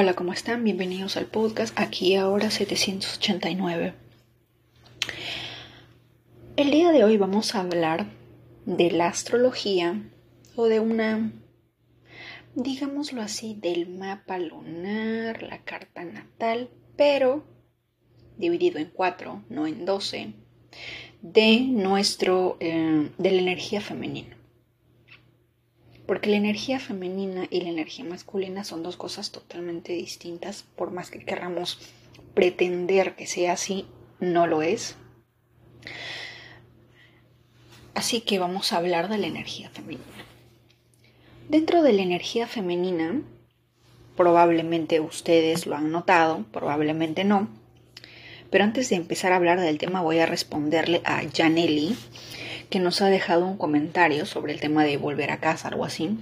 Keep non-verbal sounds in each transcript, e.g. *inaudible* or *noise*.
Hola, ¿cómo están? Bienvenidos al podcast aquí ahora 789. El día de hoy vamos a hablar de la astrología o de una, digámoslo así, del mapa lunar, la carta natal, pero dividido en cuatro, no en doce, de nuestro, eh, de la energía femenina. Porque la energía femenina y la energía masculina son dos cosas totalmente distintas, por más que queramos pretender que sea así, no lo es. Así que vamos a hablar de la energía femenina. Dentro de la energía femenina, probablemente ustedes lo han notado, probablemente no, pero antes de empezar a hablar del tema voy a responderle a Janelli, que nos ha dejado un comentario sobre el tema de volver a casa, algo así.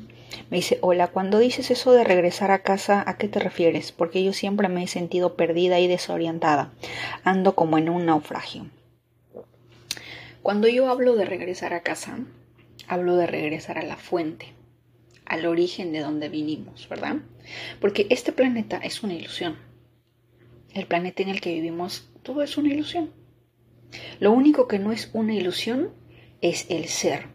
Me dice, hola, cuando dices eso de regresar a casa, ¿a qué te refieres? Porque yo siempre me he sentido perdida y desorientada. Ando como en un naufragio. Cuando yo hablo de regresar a casa, hablo de regresar a la fuente, al origen de donde vinimos, ¿verdad? Porque este planeta es una ilusión. El planeta en el que vivimos, todo es una ilusión. Lo único que no es una ilusión es el ser.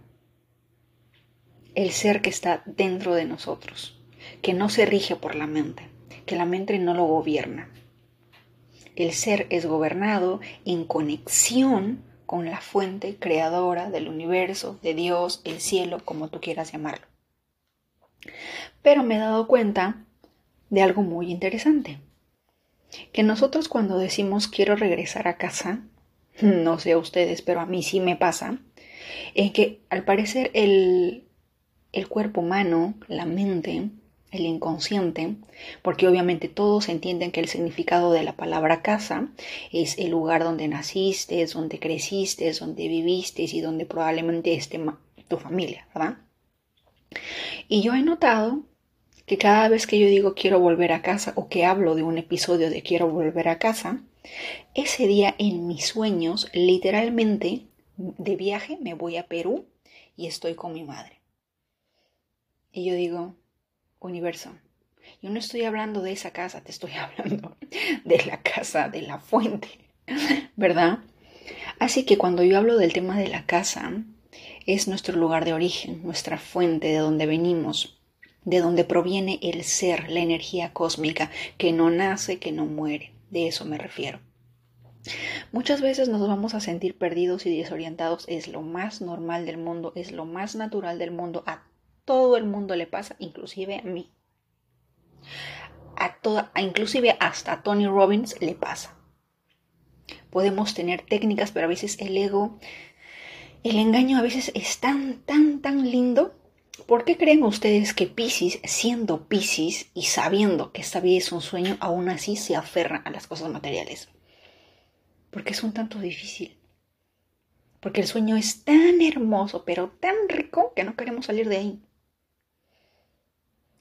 El ser que está dentro de nosotros, que no se rige por la mente, que la mente no lo gobierna. El ser es gobernado en conexión con la fuente creadora del universo, de Dios, el cielo, como tú quieras llamarlo. Pero me he dado cuenta de algo muy interesante, que nosotros cuando decimos quiero regresar a casa, *laughs* no sé a ustedes, pero a mí sí me pasa, en que al parecer el, el cuerpo humano, la mente, el inconsciente, porque obviamente todos entienden que el significado de la palabra casa es el lugar donde naciste, es donde creciste, es donde viviste y donde probablemente esté tu familia, ¿verdad? Y yo he notado que cada vez que yo digo quiero volver a casa o que hablo de un episodio de quiero volver a casa, ese día en mis sueños literalmente de viaje, me voy a Perú y estoy con mi madre. Y yo digo, universo, yo no estoy hablando de esa casa, te estoy *laughs* hablando de la casa, de la fuente, ¿verdad? Así que cuando yo hablo del tema de la casa, es nuestro lugar de origen, nuestra fuente, de donde venimos, de donde proviene el ser, la energía cósmica, que no nace, que no muere. De eso me refiero. Muchas veces nos vamos a sentir perdidos y desorientados, es lo más normal del mundo, es lo más natural del mundo, a todo el mundo le pasa, inclusive a mí. A toda, inclusive hasta a Tony Robbins le pasa. Podemos tener técnicas, pero a veces el ego, el engaño a veces es tan, tan, tan lindo. ¿Por qué creen ustedes que Pisces, siendo Pisces y sabiendo que esta vida es un sueño, aún así se aferra a las cosas materiales? Porque es un tanto difícil. Porque el sueño es tan hermoso, pero tan rico que no queremos salir de ahí.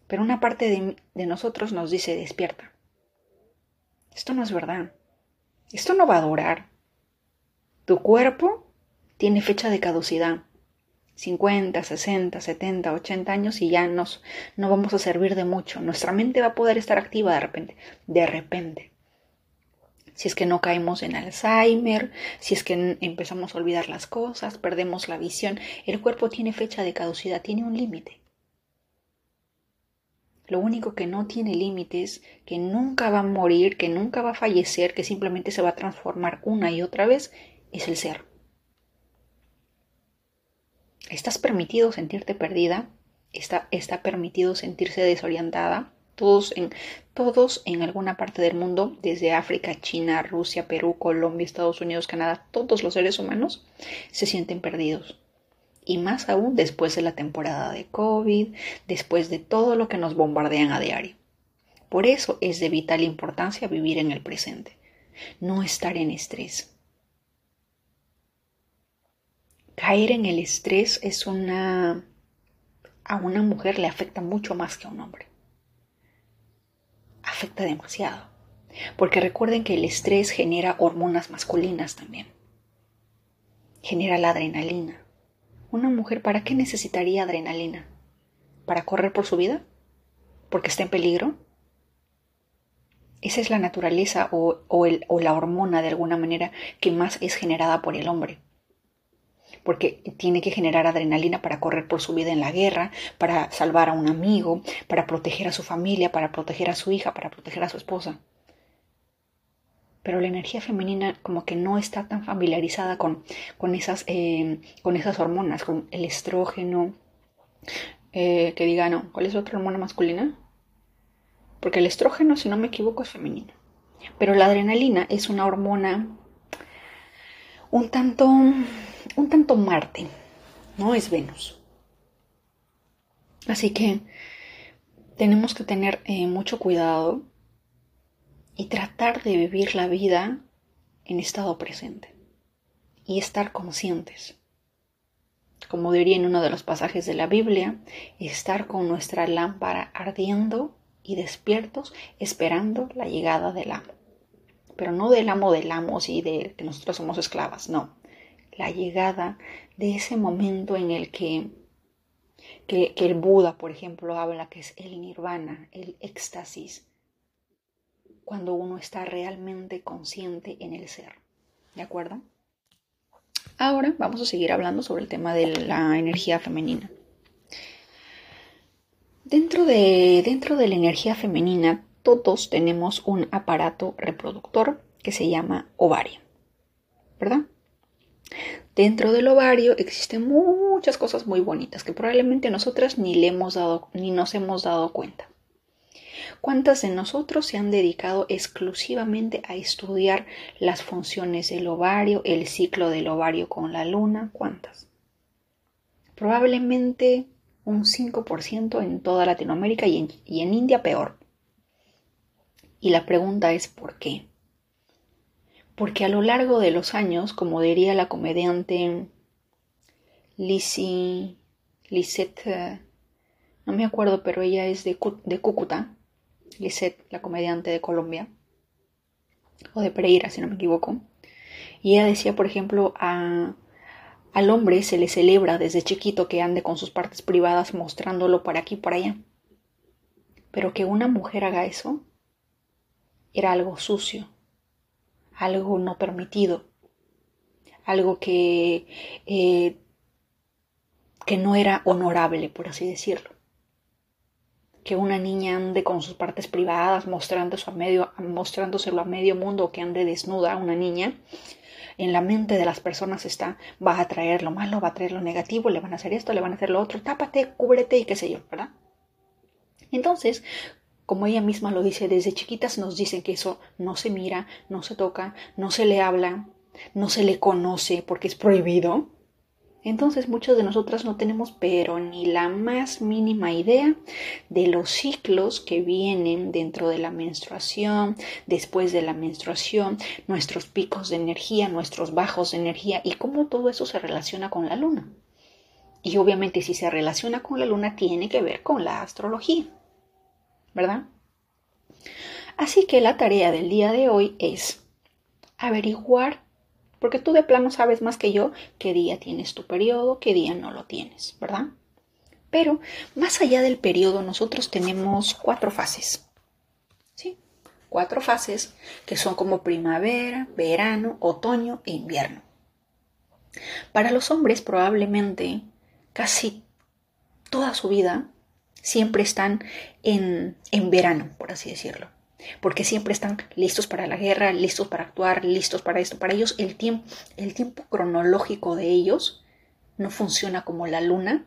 Pero una parte de, nosotros nos dice, despierta. Esto no es verdad. Esto no va a durar. Tu cuerpo tiene fecha de caducidad. 50, 60, 70, 80 años y ya nos, no vamos a servir de mucho. Nuestra mente va a poder estar activa de repente. De repente si es que no caemos en Alzheimer, si es que empezamos a olvidar las cosas, perdemos la visión, el cuerpo tiene fecha de caducidad, tiene un límite. Lo único que no tiene límites, que nunca va a morir, que nunca va a fallecer, que simplemente se va a transformar una y otra vez, es el ser. ¿Estás permitido sentirte perdida? ¿Está, está permitido sentirse desorientada? Todos en, todos en alguna parte del mundo, desde África, China, Rusia, Perú, Colombia, Estados Unidos, Canadá, todos los seres humanos se sienten perdidos. Y más aún después de la temporada de COVID, después de todo lo que nos bombardean a diario. Por eso es de vital importancia vivir en el presente, no estar en estrés. Caer en el estrés es una... a una mujer le afecta mucho más que a un hombre afecta demasiado. Porque recuerden que el estrés genera hormonas masculinas también. Genera la adrenalina. ¿Una mujer para qué necesitaría adrenalina? ¿Para correr por su vida? ¿Porque está en peligro? Esa es la naturaleza o, el, o la hormona de alguna manera que más es generada por el hombre porque tiene que generar adrenalina para correr por su vida en la guerra, para salvar a un amigo, para proteger a su familia, para proteger a su hija, para proteger a su esposa. Pero la energía femenina como que no está tan familiarizada con, con, esas, eh, con esas hormonas, con el estrógeno, eh, que diga, no, ¿cuál es otra hormona masculina? Porque el estrógeno, si no me equivoco, es femenino. Pero la adrenalina es una hormona un tanto, un tanto Marte, no es Venus. Así que tenemos que tener eh, mucho cuidado y tratar de vivir la vida en estado presente y estar conscientes. Como diría en uno de los pasajes de la Biblia, estar con nuestra lámpara ardiendo y despiertos esperando la llegada del amo. Pero no del amo del amo y de que nosotros somos esclavas, no. La llegada de ese momento en el que, que, el Buda, por ejemplo, habla que es el nirvana, el éxtasis, cuando uno está realmente consciente en el ser. ¿De acuerdo? Ahora vamos a seguir hablando sobre el tema de la energía femenina. Dentro de, dentro de la energía femenina, todos tenemos un aparato reproductor que se llama ovario, ¿verdad? Dentro del ovario existen muchas cosas muy bonitas que probablemente nosotras ni le hemos dado ni nos hemos dado cuenta. ¿Cuántas de nosotros se han dedicado exclusivamente a estudiar las funciones del ovario, el ciclo del ovario con la luna? ¿Cuántas? Probablemente un 5% en toda Latinoamérica y en, India peor. Y la pregunta es ¿por qué? Porque a lo largo de los años, como diría la comediante Lizzie, Lisette, no me acuerdo, pero ella es de, de Cúcuta, Lisette, la comediante de Colombia, o de Pereira, si no me equivoco. Y ella decía, por ejemplo, a al hombre se le celebra desde chiquito que ande con sus partes privadas mostrándolo por aquí y por allá. Pero que una mujer haga eso era algo sucio, algo no permitido, algo que, eh, que no era honorable, por así decirlo. Que una niña ande con sus partes privadas mostrándose a medio, mostrándoselo a medio mundo, que ande desnuda una niña, en la mente de las personas está, va a traer lo malo, va a traer lo negativo, le van a hacer esto, le van a hacer lo otro, tápate, cúbrete y qué sé yo, ¿verdad? Entonces, como ella misma lo dice, desde chiquitas nos dicen que eso no se mira, no se toca, no se le habla, no se le conoce porque es prohibido. Entonces muchos de nosotras no tenemos pero ni la más mínima idea de los ciclos que vienen dentro de la menstruación, después de la menstruación, nuestros picos de energía, nuestros bajos de energía y cómo todo eso se relaciona con la luna. Y obviamente si se relaciona con la luna tiene que ver con la astrología, ¿verdad? Así que la tarea del día de hoy es averiguar porque tú de plano sabes más que yo qué día tienes tu periodo, qué día no lo tienes, ¿verdad? Pero más allá del periodo, nosotros tenemos cuatro fases. ¿Sí? Cuatro fases que son como primavera, verano, otoño e invierno. Para los hombres probablemente casi toda su vida siempre están en, en verano, por así decirlo porque siempre están listos para la guerra, listos para actuar, listos para esto. Para ellos el tiempo, el tiempo cronológico de ellos no funciona como la luna,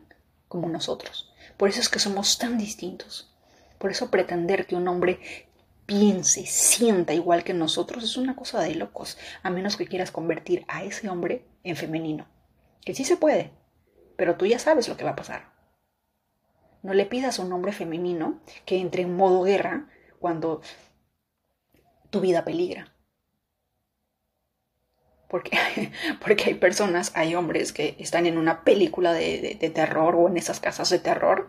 como nosotros. Por eso es que somos tan distintos. Por eso pretender que un hombre piense, sienta igual que nosotros es una cosa de locos, a menos que quieras convertir a ese hombre en femenino. Que sí se puede, pero tú ya sabes lo que va a pasar. No le pidas a un hombre femenino que entre en modo guerra cuando tu vida peligra. Porque, *laughs* porque hay personas, hay hombres que están en una película de, terror o en esas casas de terror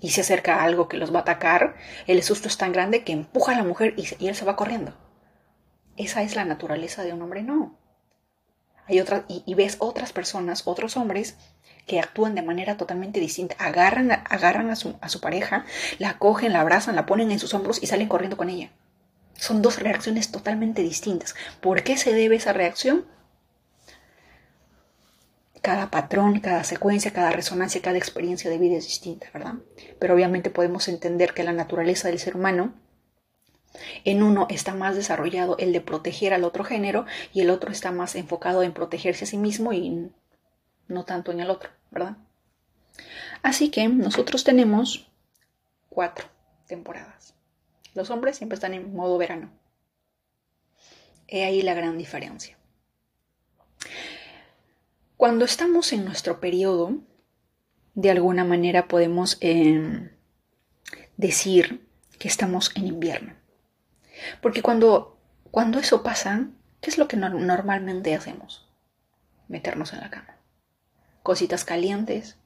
y se acerca algo que los va a atacar, el susto es tan grande que empuja a la mujer y él se va corriendo. Esa es la naturaleza de un hombre, no. Hay y, ves otras personas, otros hombres que actúan de manera totalmente distinta. Agarran, agarran a, su, a su pareja, la cogen, la abrazan, la ponen en sus hombros y salen corriendo con ella. Son dos reacciones totalmente distintas. ¿Por qué se debe esa reacción? Cada patrón, cada secuencia, cada resonancia, cada experiencia de vida es distinta, ¿verdad? Pero obviamente podemos entender que la naturaleza del ser humano en uno está más desarrollado el de proteger al otro género y el otro está más enfocado en protegerse a sí mismo y no tanto en el otro, ¿verdad? Así que nosotros tenemos cuatro temporadas. Los hombres siempre están en modo verano. He ahí la gran diferencia. Cuando estamos en nuestro periodo, de alguna manera podemos em, decir que estamos en invierno. Porque cuando, cuando eso pasa, ¿qué es lo que normalmente hacemos? Meternos en la cama. Cositas calientes,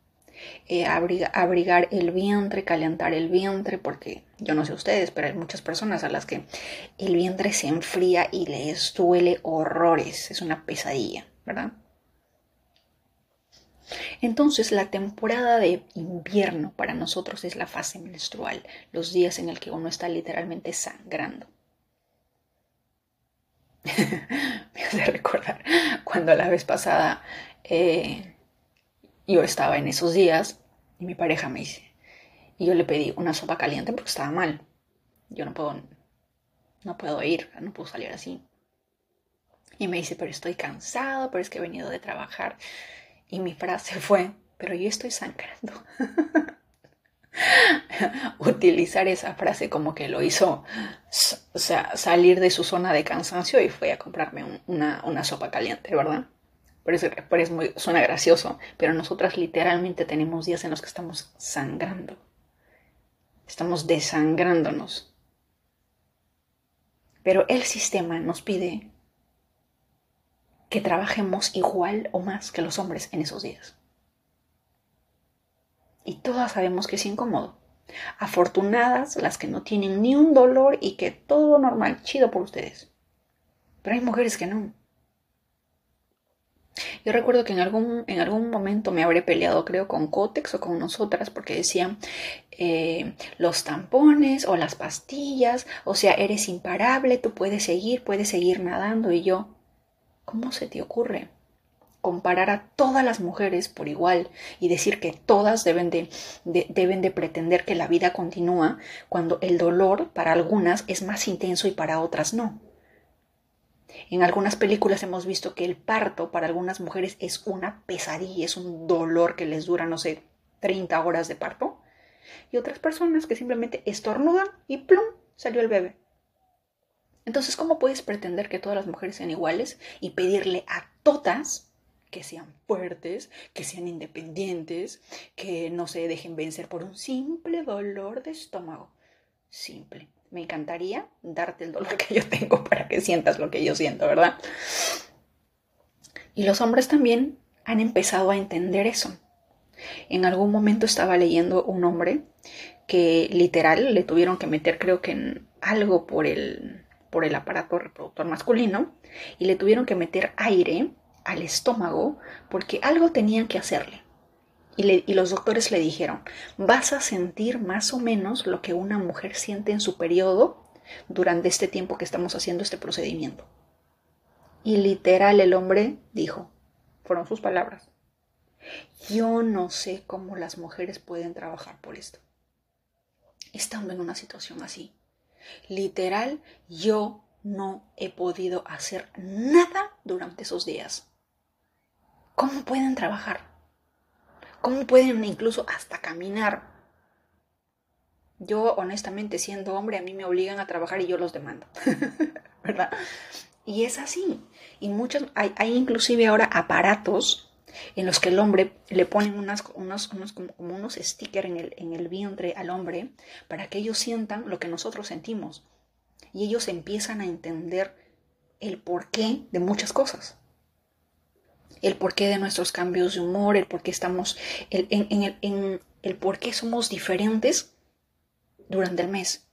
eh, abrigar el vientre, calentar el vientre, porque yo no sé ustedes, pero hay muchas personas a las que el vientre se enfría y les duele horrores, es una pesadilla, ¿verdad? Entonces la temporada de invierno para nosotros es la fase menstrual, los días en el que uno está literalmente sangrando. *laughs* Me hace recordar cuando la vez pasada eh, yo estaba en esos días y mi pareja me dice, y yo le pedí una sopa caliente porque estaba mal. Yo no puedo, no puedo ir, no puedo salir así. Y me dice, pero estoy cansado, pero es que he venido de trabajar. Y mi frase fue, pero yo estoy sangrando. *laughs* *laughs* Utilizar esa frase como que lo hizo o sea, salir de su zona de cansancio y fue a comprarme una, una sopa caliente, ¿verdad? Pero es, muy, suena gracioso, pero nosotras literalmente tenemos días en los que estamos sangrando. Estamos desangrándonos. Pero el sistema nos pide que trabajemos igual o más que los hombres en esos días. Y todas sabemos que es incómodo. Afortunadas las que no tienen ni un dolor y que todo normal, chido por ustedes. Pero hay mujeres que no. Yo recuerdo que en algún, en algún momento me habré peleado, creo, con Cotex o con nosotras, porque decían eh, los tampones o las pastillas, o sea, eres imparable, tú puedes seguir, puedes seguir nadando. Y yo, ¿cómo se te ocurre? Comparar a todas las mujeres por igual y decir que todas deben de, deben de pretender que la vida continúa cuando el dolor para algunas es más intenso y para otras no. En algunas películas hemos visto que el parto para algunas mujeres es una pesadilla, es un dolor que les dura, no sé, 30 horas de parto. Y otras personas que simplemente estornudan y plum, salió el bebé. Entonces, ¿cómo puedes pretender que todas las mujeres sean iguales y pedirle a todas que sean fuertes, que sean independientes, que no se dejen vencer por un simple dolor de estómago? Simple me encantaría darte el dolor *laughs* que yo tengo para que sientas lo que yo siento, ¿verdad? Y los hombres también han empezado a entender eso. En algún momento estaba leyendo un hombre que literal le tuvieron que meter creo que en algo por el, por el aparato reproductor masculino y le tuvieron que meter aire al estómago porque algo tenían que hacerle. Y, los doctores le dijeron, vas a sentir más o menos lo que una mujer siente en su periodo durante este tiempo que estamos haciendo este procedimiento. Y literal el hombre dijo, fueron sus palabras, yo no sé cómo las mujeres pueden trabajar por esto. Estando en una situación así. Literal, yo no he podido hacer nada durante esos días. ¿Cómo pueden trabajar? ¿Cómo pueden incluso hasta caminar? Yo, honestamente, siendo hombre, a mí me obligan a trabajar y yo los demando, *laughs* ¿verdad? Y es así. Y muchos, hay, inclusive ahora aparatos en los que el hombre le ponen unas, unos, unos, como, unos stickers en el, en el vientre al hombre para que ellos sientan lo que nosotros sentimos. Y ellos empiezan a entender el porqué de muchas cosas el porqué de nuestros cambios de humor, el por qué estamos, el, en, el, en el por qué somos diferentes durante el mes.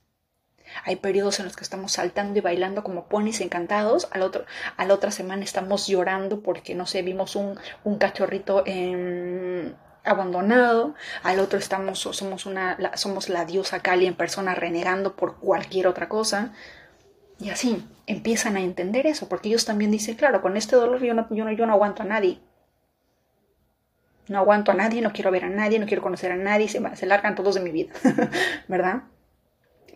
Hay periodos en los que estamos saltando y bailando como ponis encantados. Al otro, a la otra semana estamos llorando porque, no sé, vimos un, un cachorrito abandonado. Al otro estamos, somos, una, somos la diosa Kali en persona renegando por cualquier otra cosa. Y así empiezan a entender eso, porque ellos también dicen, claro, con este dolor yo no, yo no, yo no aguanto a nadie. No aguanto a nadie, no quiero ver a nadie, no quiero conocer a nadie, se, se largan todos de mi vida, *laughs* ¿verdad?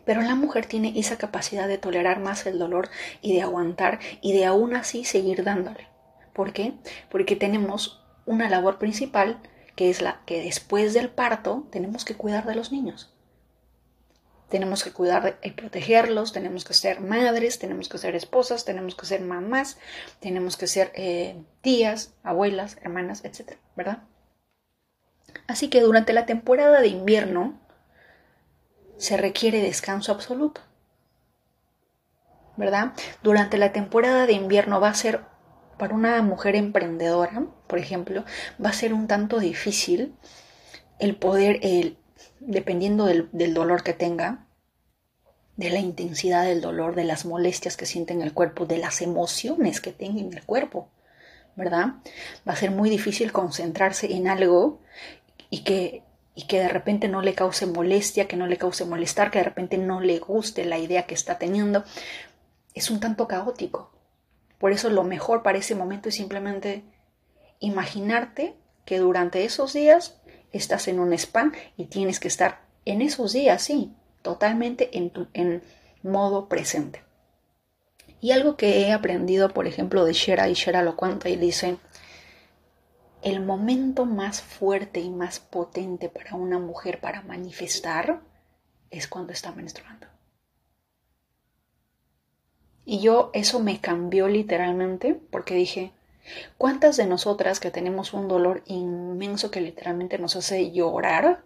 Pero la mujer tiene esa capacidad de tolerar más el dolor y de aguantar y de aún así seguir dándole. ¿Por qué? Porque tenemos una labor principal que es la que después del parto tenemos que cuidar de los niños. Tenemos que cuidar y protegerlos, tenemos que ser madres, tenemos que ser esposas, tenemos que ser mamás, tenemos que ser eh, tías, abuelas, hermanas, etc. ¿Verdad? Así que durante la temporada de invierno se requiere descanso absoluto. ¿Verdad? Durante la temporada de invierno va a ser, para una mujer emprendedora, por ejemplo, va a ser un tanto difícil el poder, el, dependiendo del, dolor que tenga, de la intensidad del dolor, de las molestias que siente en el cuerpo, de las emociones que tenga en el cuerpo, ¿verdad? Va a ser muy difícil concentrarse en algo y que, y que de repente no le cause molestia, que no le cause molestar, que de repente no le guste la idea que está teniendo, es un tanto caótico. Por eso lo mejor para ese momento es simplemente imaginarte que durante esos días estás en un spam y tienes que estar en esos días, sí, totalmente en, en modo presente. Y algo que he aprendido, por ejemplo, de Shera, y Shera lo cuenta y dice, el momento más fuerte y más potente para una mujer para manifestar es cuando está menstruando. Y yo eso me cambió literalmente porque dije, ¿cuántas de nosotras que tenemos un dolor inmenso que literalmente nos hace llorar,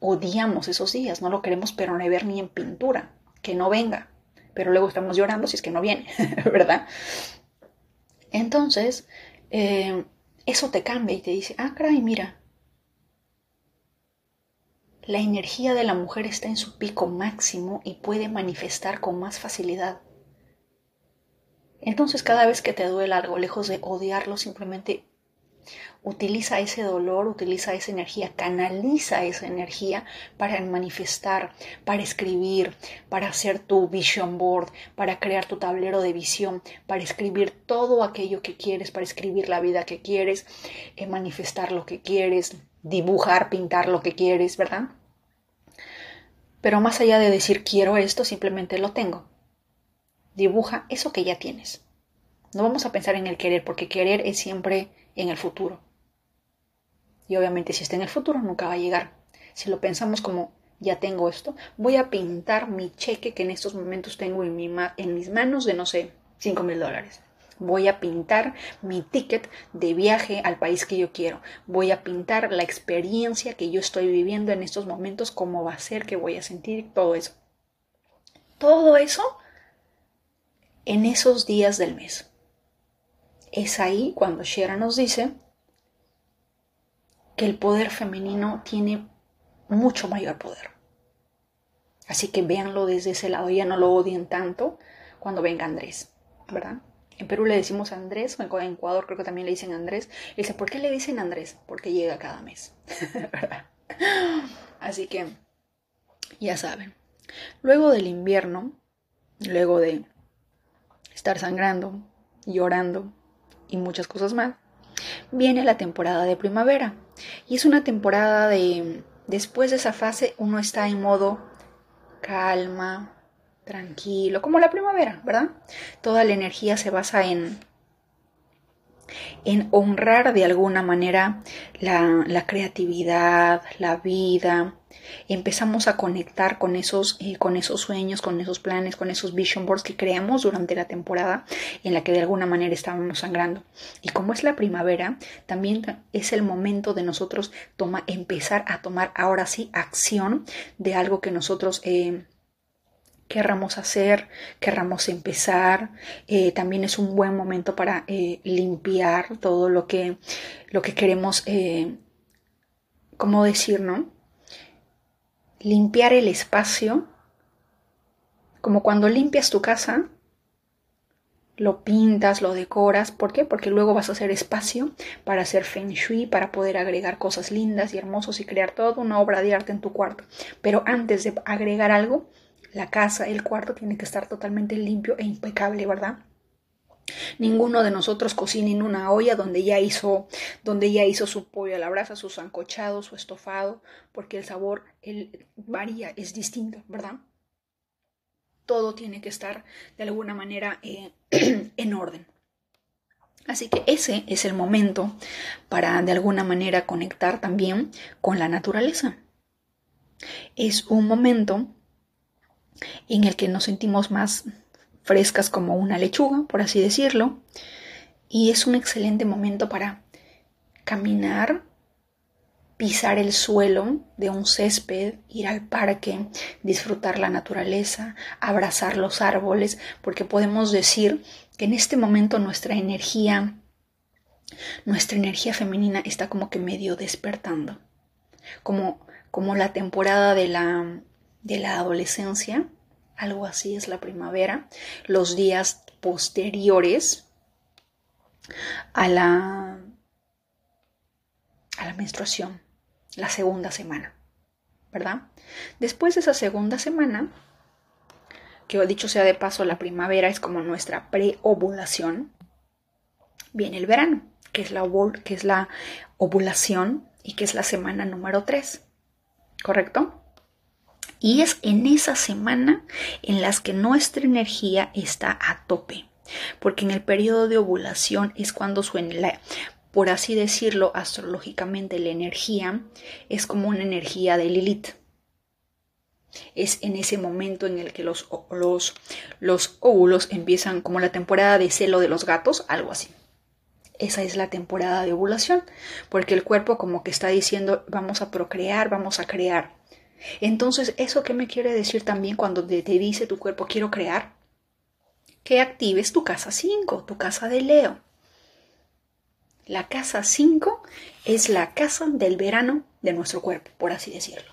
odiamos esos días, no lo queremos pero no ver ni en pintura, que no venga, pero luego estamos llorando si es que no viene, *laughs* ¿verdad? Entonces, eh, eso te cambia y te dice, ah, caray, mira, la energía de la mujer está en su pico máximo y puede manifestar con más facilidad. Entonces cada vez que te duele algo, lejos de odiarlo, simplemente Utiliza ese dolor, utiliza esa energía, canaliza esa energía para manifestar, para escribir, para hacer tu vision board, para crear tu tablero de visión, para escribir todo aquello que quieres, para escribir la vida que quieres, eh, manifestar lo que quieres, dibujar, pintar lo que quieres, ¿verdad? Pero más allá de decir quiero esto, simplemente lo tengo. Dibuja eso que ya tienes. No vamos a pensar en el querer, porque querer es siempre en el futuro. Y obviamente si está en el futuro nunca va a llegar. Si lo pensamos como ya tengo esto, voy a pintar mi cheque que en estos momentos tengo en, mi en mis manos de no sé, 5 mil dólares. Voy a pintar mi ticket de viaje al país que yo quiero. Voy a pintar la experiencia que yo estoy viviendo en estos momentos, cómo va a ser, qué voy a sentir, todo eso. Todo eso en esos días del mes. Es ahí cuando Shera nos dice que el poder femenino tiene mucho mayor poder. Así que véanlo desde ese lado, ya no lo odien tanto cuando venga Andrés, ¿verdad? En Perú le decimos Andrés, en Ecuador creo que también le dicen Andrés. Y dice, ¿por qué le dicen Andrés? Porque llega cada mes. *laughs* Así que, ya saben. Luego del invierno, luego de estar sangrando, llorando, y muchas cosas más, viene la temporada de primavera. Y es una temporada de... Después de esa fase uno está en modo calma, tranquilo, como la primavera, ¿verdad? Toda la energía se basa en en honrar de alguna manera la, creatividad, la vida. Empezamos a conectar con esos, eh, con esos sueños, con esos planes, con esos vision boards que creamos durante la temporada en la que de alguna manera estábamos sangrando. Y como es la primavera, también es el momento de nosotros empezar a tomar ahora sí acción de algo que nosotros eh, querramos hacer, querramos empezar. Eh, también es un buen momento para limpiar todo lo que, lo que queremos, ¿cómo decir, no? Limpiar el espacio, como cuando limpias tu casa, lo pintas, lo decoras. ¿Por qué? Porque luego vas a hacer espacio para hacer feng shui, para poder agregar cosas lindas y hermosas y crear toda una obra de arte en tu cuarto. Pero antes de agregar algo, La casa, el cuarto tiene que estar totalmente limpio e impecable, ¿verdad? Ninguno de nosotros cocina en una olla donde ya hizo, donde ya hizo su pollo a la brasa, su sancochado, su estofado, porque el sabor el, varía, es distinto, ¿verdad? Todo tiene que estar de alguna manera eh, *clears throat* en orden. Así que ese es el momento para de alguna manera conectar también con la naturaleza. Es un momento en el que nos sentimos más frescas como una lechuga, por así decirlo, y es un excelente momento para caminar, pisar el suelo de un césped, ir al parque, disfrutar la naturaleza, abrazar los árboles, porque podemos decir que en este momento nuestra energía, nuestra energía femenina está como que medio despertando, como, como la temporada de la, de la adolescencia, algo así es la primavera, los días posteriores a la, a la menstruación, la segunda semana, ¿verdad? Después de esa segunda semana, que dicho sea de paso, la primavera es como nuestra preovulación, viene el verano, que es la, que es la ovulación y que es la semana número 3, ¿correcto? Y es en esa semana en las que nuestra energía está a tope. Porque en el periodo de ovulación es cuando suena por así decirlo, astrológicamente la energía es como una energía de Lilith. Es en ese momento en el que los, los, los óvulos empiezan como la temporada de celo de los gatos, algo así. Esa es la temporada de ovulación, porque el cuerpo como que está diciendo vamos a procrear, vamos a crear. Entonces, ¿eso qué me quiere decir también cuando te, dice tu cuerpo quiero crear? Que actives tu casa 5, tu casa de Leo. La casa 5 es la casa del verano de nuestro cuerpo, por así decirlo.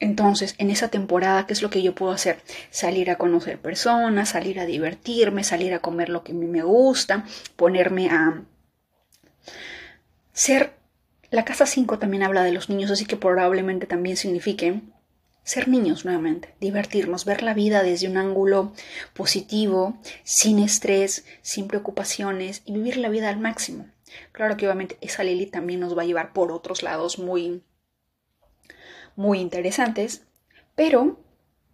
Entonces, en esa temporada, ¿qué es lo que yo puedo hacer? Salir a conocer personas, salir a divertirme, salir a comer lo que a mí me gusta, ponerme a ser la casa 5 también habla de los niños, así que probablemente también signifique ser niños nuevamente, divertirnos, ver la vida desde un ángulo positivo, sin estrés, sin preocupaciones y vivir la vida al máximo. Claro que obviamente esa Lili también nos va a llevar por otros lados muy muy interesantes, pero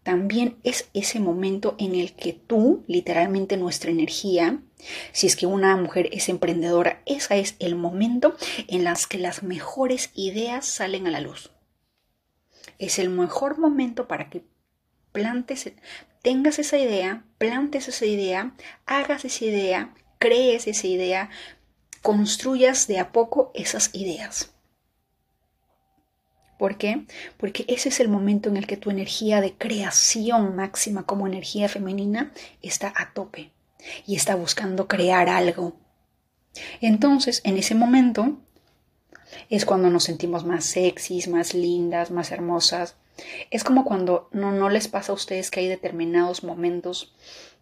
también es ese momento en el que tú, literalmente nuestra energía, si es que una mujer es emprendedora, ese es el momento en las que las mejores ideas salen a la luz. Es el mejor momento para que plantes, tengas esa idea, plantes esa idea, hagas esa idea, crees esa idea, construyas de a poco esas ideas. ¿Por qué? Porque ese es el momento en el que tu energía de creación máxima como energía femenina está a tope y está buscando crear algo. Entonces, en ese momento es cuando nos sentimos más sexys, más lindas, más hermosas. Es como cuando no, no les pasa a ustedes que hay determinados momentos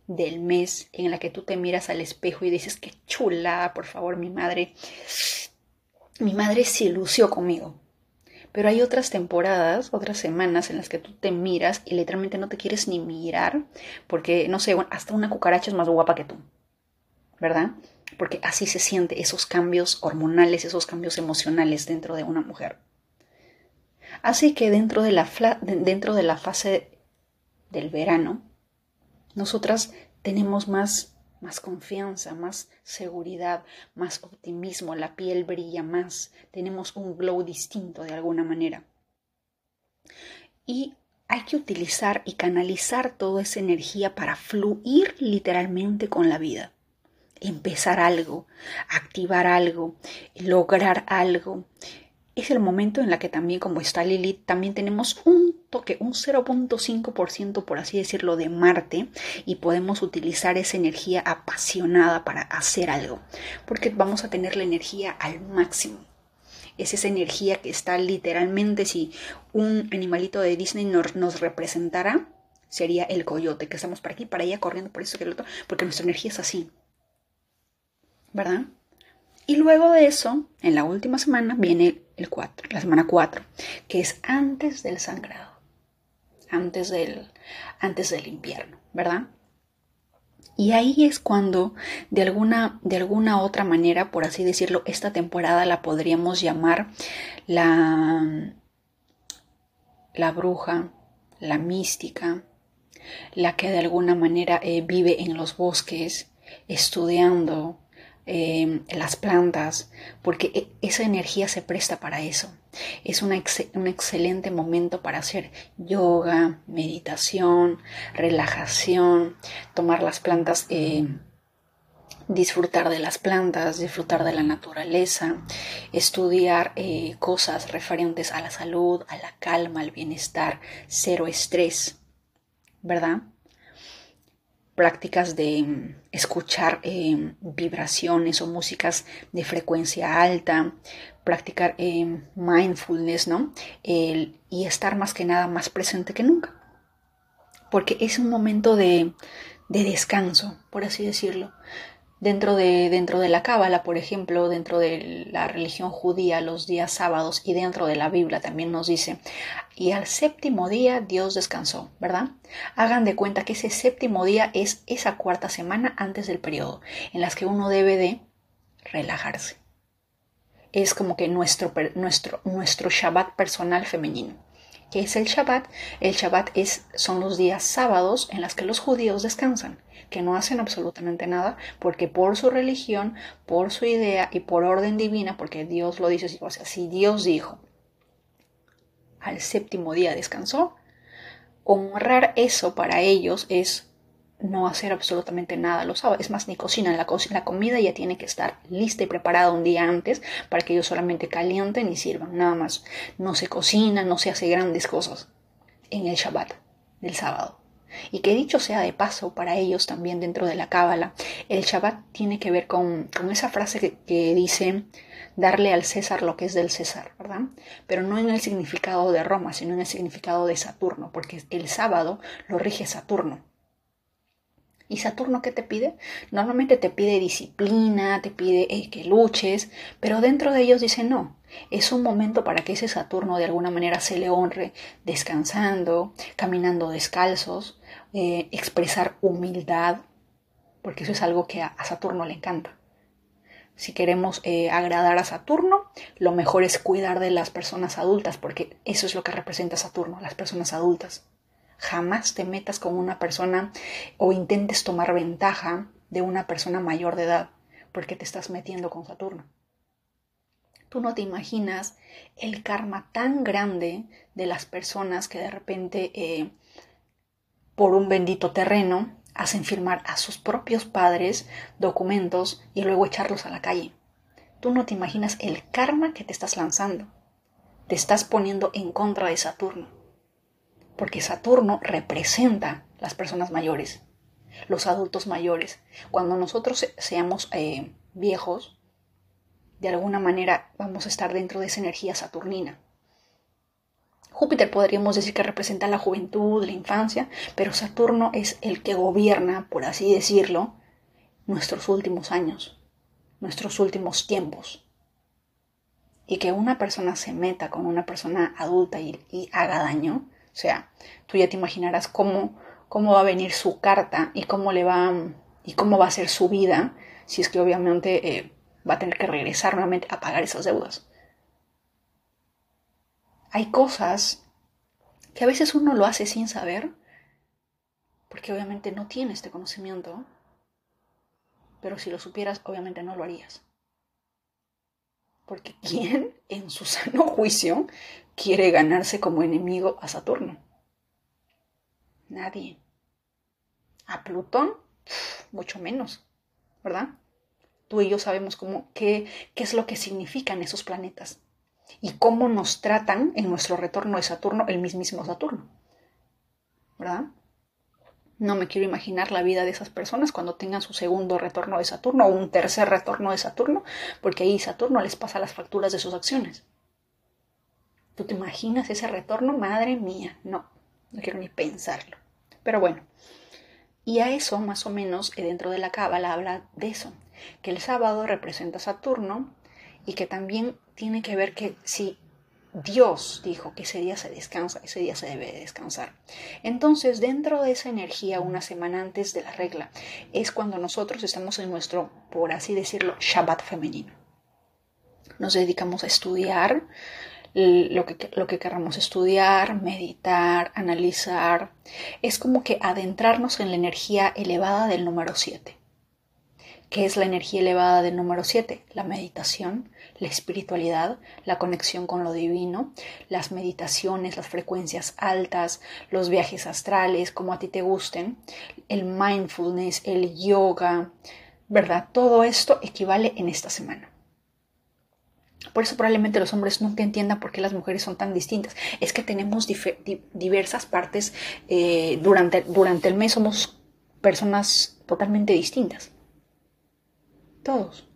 del mes en la que tú te miras al espejo y dices, qué chula, por favor, mi madre, mi madre se lució conmigo. Pero hay otras temporadas, otras semanas en las que tú te miras y literalmente no te quieres ni mirar porque, no sé, hasta una cucaracha es más guapa que tú, ¿verdad? Porque así se siente esos cambios hormonales, esos cambios emocionales dentro de una mujer. Así que dentro de la, dentro de la fase del verano, nosotras tenemos más más confianza, más seguridad, más optimismo, la piel brilla más, tenemos un glow distinto de alguna manera. Y hay que utilizar y canalizar toda esa energía para fluir literalmente con la vida. Empezar algo, activar algo, lograr algo, es el momento en la que también, como está Lilith, también tenemos un toque, un 0.5% por así decirlo, de Marte y podemos utilizar esa energía apasionada para hacer algo, porque vamos a tener la energía al máximo. Es esa energía que está literalmente, si un animalito de Disney nos, nos representara, sería el coyote, que estamos para aquí, para allá, corriendo por eso que el otro, porque nuestra energía es así. ¿Verdad? Y luego de eso, en la última semana, viene el 4, la semana 4, que es antes del sangrado. antes del, antes del invierno, ¿verdad? Y ahí es cuando, de alguna, de alguna otra manera, por así decirlo, esta temporada la podríamos llamar la, la bruja, la mística, la que de alguna manera eh, vive en los bosques, estudiando, Em, las plantas, porque e, esa energía se presta para eso. Es un excelente momento para hacer yoga, meditación, relajación, tomar las plantas, em, disfrutar de las plantas, disfrutar de la naturaleza, estudiar eh, cosas referentes a la salud, a la calma, al bienestar, cero estrés, ¿verdad? Prácticas de mm, escuchar eh, vibraciones o músicas de frecuencia alta, practicar eh, mindfulness, ¿no? y estar más que nada más presente que nunca. Porque es un momento de, de descanso, por así decirlo. Dentro de, dentro de la Cábala, por ejemplo, dentro de la religión judía, los días sábados y dentro de la Biblia también nos dice, y al séptimo día Dios descansó, ¿verdad? Hagan de cuenta que ese séptimo día es esa cuarta semana antes del periodo, en las que uno debe de relajarse. Es como que nuestro, nuestro, nuestro Shabbat personal femenino. ¿Qué es el Shabbat? El Shabbat es, son los días sábados en los que los judíos descansan que no hacen absolutamente nada, porque por su religión, por su idea y por orden divina, porque Dios lo dice, o sea, si Dios dijo, al séptimo día descansó, honrar eso para ellos es no hacer absolutamente nada los sábados. Es más, ni cocinan. La, comida ya tiene que estar lista y preparada un día antes para que ellos solamente calienten y sirvan. Nada más. No se cocina, no se hace grandes cosas en el Shabbat del sábado. Y que dicho sea de paso para ellos también dentro de la Cábala, el Shabbat tiene que ver con, esa frase que, dice darle al César lo que es del César, ¿verdad? Pero no en el significado de Roma, sino en el significado de Saturno, porque el sábado lo rige Saturno. ¿Y Saturno qué te pide? Normalmente te pide disciplina, te pide eh, que luches, pero dentro de ellos dice no. Es un momento para que ese Saturno de alguna manera se le honre descansando, caminando descalzos, eh, expresar humildad, porque eso es algo que a, Saturno le encanta. Si queremos eh, agradar a Saturno, lo mejor es cuidar de las personas adultas, porque eso es lo que representa Saturno, las personas adultas. Jamás te metas con una persona o intentes tomar ventaja de una persona mayor de edad, porque te estás metiendo con Saturno. Tú no te imaginas el karma tan grande de las personas que de repente eh, por un bendito terreno, hacen firmar a sus propios padres documentos y luego echarlos a la calle. Tú no te imaginas el karma que te estás lanzando. Te estás poniendo en contra de Saturno. Porque Saturno representa las personas mayores, los adultos mayores. Cuando nosotros seamos eh, viejos, de alguna manera vamos a estar dentro de esa energía saturnina. Júpiter podríamos decir que representa la juventud, la infancia, pero Saturno es el que gobierna, por así decirlo, nuestros últimos años, nuestros últimos tiempos. Y que una persona se meta con una persona adulta y, haga daño, o sea, tú ya te imaginarás cómo, cómo va a venir su carta y cómo le va y cómo va a ser su vida, si es que obviamente eh, va a tener que regresar nuevamente a pagar esas deudas hay cosas que a veces uno lo hace sin saber, porque obviamente no tiene este conocimiento, pero si lo supieras, obviamente no lo harías. Porque ¿quién en su *laughs* sano juicio quiere ganarse como enemigo a Saturno? Nadie. A Plutón, mucho menos, ¿verdad? Tú y yo sabemos cómo, qué, qué es lo que significan esos planetas y cómo nos tratan en nuestro retorno de Saturno el mismísimo Saturno. ¿Verdad? No me quiero imaginar la vida de esas personas cuando tengan su segundo retorno de Saturno o un tercer retorno de Saturno, porque ahí Saturno les pasa las facturas de sus acciones. ¿Tú te imaginas ese retorno? Madre mía, no, no quiero ni pensarlo. Pero bueno, y a eso más o menos eh, dentro de la cábala habla de eso, que el sábado representa Saturno y que también tiene que ver que si Dios dijo que ese día se descansa, ese día se debe descansar. Entonces, dentro de esa energía, una semana antes de la regla, es cuando nosotros estamos en nuestro, por así decirlo, Shabbat femenino. Nos dedicamos a estudiar lo que, lo que estudiar, meditar, analizar. Es como que adentrarnos en la energía elevada del número 7. ¿Qué es la energía elevada del número 7? La meditación, la espiritualidad, la conexión con lo divino, las meditaciones, las frecuencias altas, los viajes astrales, como a ti te gusten, el mindfulness, el yoga, ¿verdad? Todo esto equivale en esta semana. Por eso probablemente los hombres nunca entiendan por qué las mujeres son tan distintas. Es que tenemos diversas partes eh, durante, durante el mes, somos personas totalmente distintas. Todos.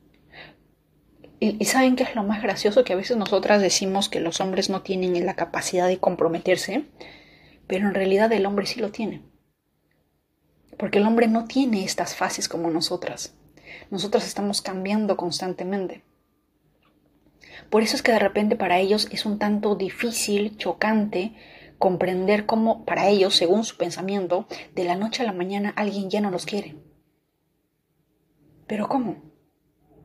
Y, saben que es lo más gracioso que a veces nosotras decimos que los hombres no tienen la capacidad de comprometerse, pero en realidad el hombre sí lo tiene. Porque el hombre no tiene estas fases como nosotras. Nosotras estamos cambiando constantemente. Por eso es que de repente para ellos es un tanto difícil, chocante, comprender cómo para ellos, según su pensamiento, de la noche a la mañana alguien ya no los quiere. Pero ¿cómo?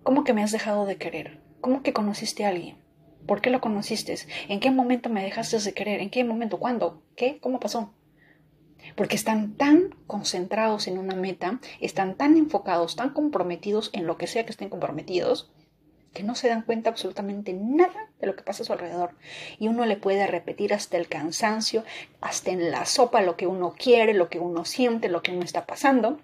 ¿Cómo que me has dejado de querer? ¿Cómo que conociste a alguien? ¿Por qué lo conociste? ¿En qué momento me dejaste de querer? ¿En qué momento? ¿Cuándo? ¿Qué? ¿Cómo pasó? Porque están tan concentrados en una meta, están tan enfocados, tan comprometidos en lo que sea que estén comprometidos, que no se dan cuenta absolutamente nada de lo que pasa a su alrededor. Y uno le puede repetir hasta el cansancio, hasta en la sopa lo que uno quiere, lo que uno siente, lo que uno está pasando.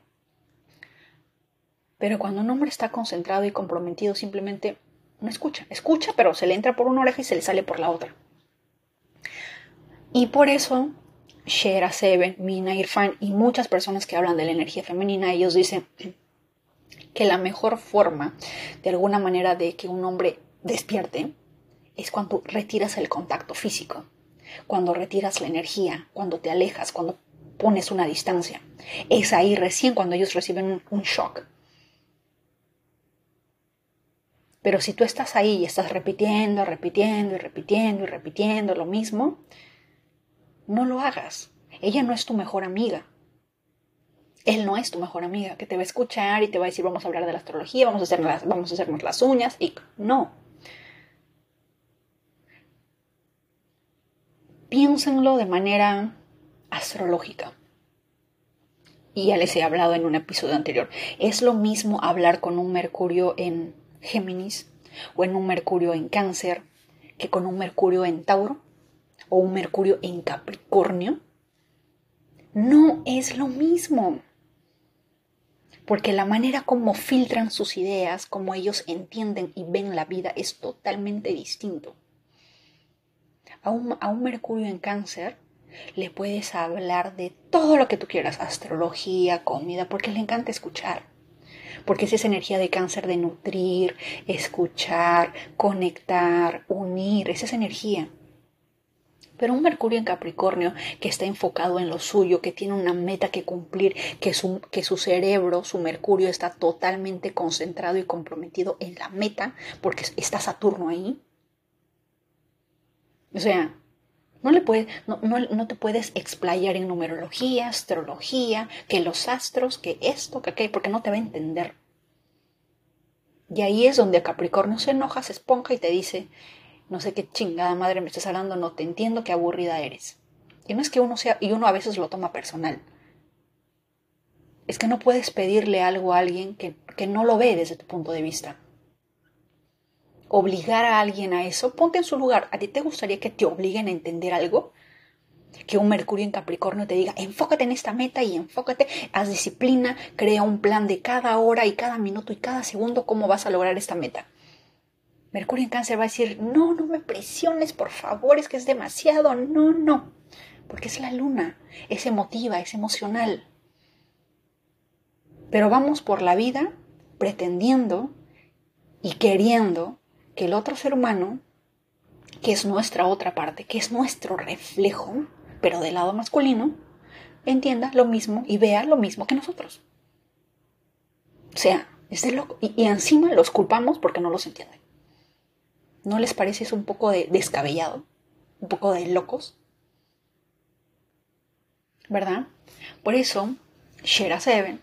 Pero cuando un hombre está concentrado y comprometido, simplemente no escucha. Escucha, pero se le entra por una oreja y se le sale por la otra. Y por eso, Shera Seven, Mina Irfan y muchas personas que hablan de la energía femenina, ellos dicen que la mejor forma, de alguna manera, de que un hombre despierte es cuando retiras el contacto físico, cuando retiras la energía, cuando te alejas, cuando pones una distancia. Es ahí recién cuando ellos reciben un shock. Pero si tú estás ahí y estás repitiendo, repitiendo y repitiendo y repitiendo lo mismo, no lo hagas. Ella no es tu mejor amiga. Él no es tu mejor amiga, que te va a escuchar y te va a decir vamos a hablar de la astrología, vamos a, hacer vamos a hacernos las uñas y no. Piénsenlo de manera astrológica. Y ya les he hablado en un episodio anterior. Es lo mismo hablar con un Mercurio en Géminis o en un Mercurio en Cáncer que con un Mercurio en Tauro o un Mercurio en Capricornio. No es lo mismo. Porque la manera como filtran sus ideas, como ellos entienden y ven la vida es totalmente distinto. A un, a un Mercurio en Cáncer le puedes hablar de todo lo que tú quieras, astrología, comida, porque le encanta escuchar porque es esa energía de cáncer de nutrir, escuchar, conectar, unir, es esa energía. Pero un Mercurio en Capricornio que está enfocado en lo suyo, que tiene una meta que cumplir, que su, que su cerebro, su Mercurio está totalmente concentrado y comprometido en la meta, porque está Saturno ahí. O sea, no, le puede, no, no, te puedes explayar en numerología, astrología, que los astros, que esto, que aquello, porque no te va a entender. Y ahí es donde Capricornio se enoja, se esponja y te dice, no sé qué chingada madre me estás hablando, no te entiendo, qué aburrida eres. Y no es que uno sea, y uno a veces lo toma personal. Es que no puedes pedirle algo a alguien que, que no lo ve desde tu punto de vista obligar a alguien a eso, ponte en su lugar. ¿A ti te gustaría que te obliguen a entender algo? Que un Mercurio en Capricornio te diga, enfócate en esta meta y enfócate, haz disciplina, crea un plan de cada hora y cada minuto y cada segundo cómo vas a lograr esta meta. Mercurio en Cáncer va a decir, no, no me presiones, por favor, es que es demasiado, no, no, porque es la luna, es emotiva, es emocional. Pero vamos por la vida pretendiendo y queriendo que el otro ser humano, que es nuestra otra parte, que es nuestro reflejo, pero del lado masculino, entienda lo mismo y vea lo mismo que nosotros. O sea, es de loco. Y, encima los culpamos porque no los entienden. ¿No les parece eso un poco de descabellado? un poco de locos. ¿Verdad? Por eso, Shera Seven,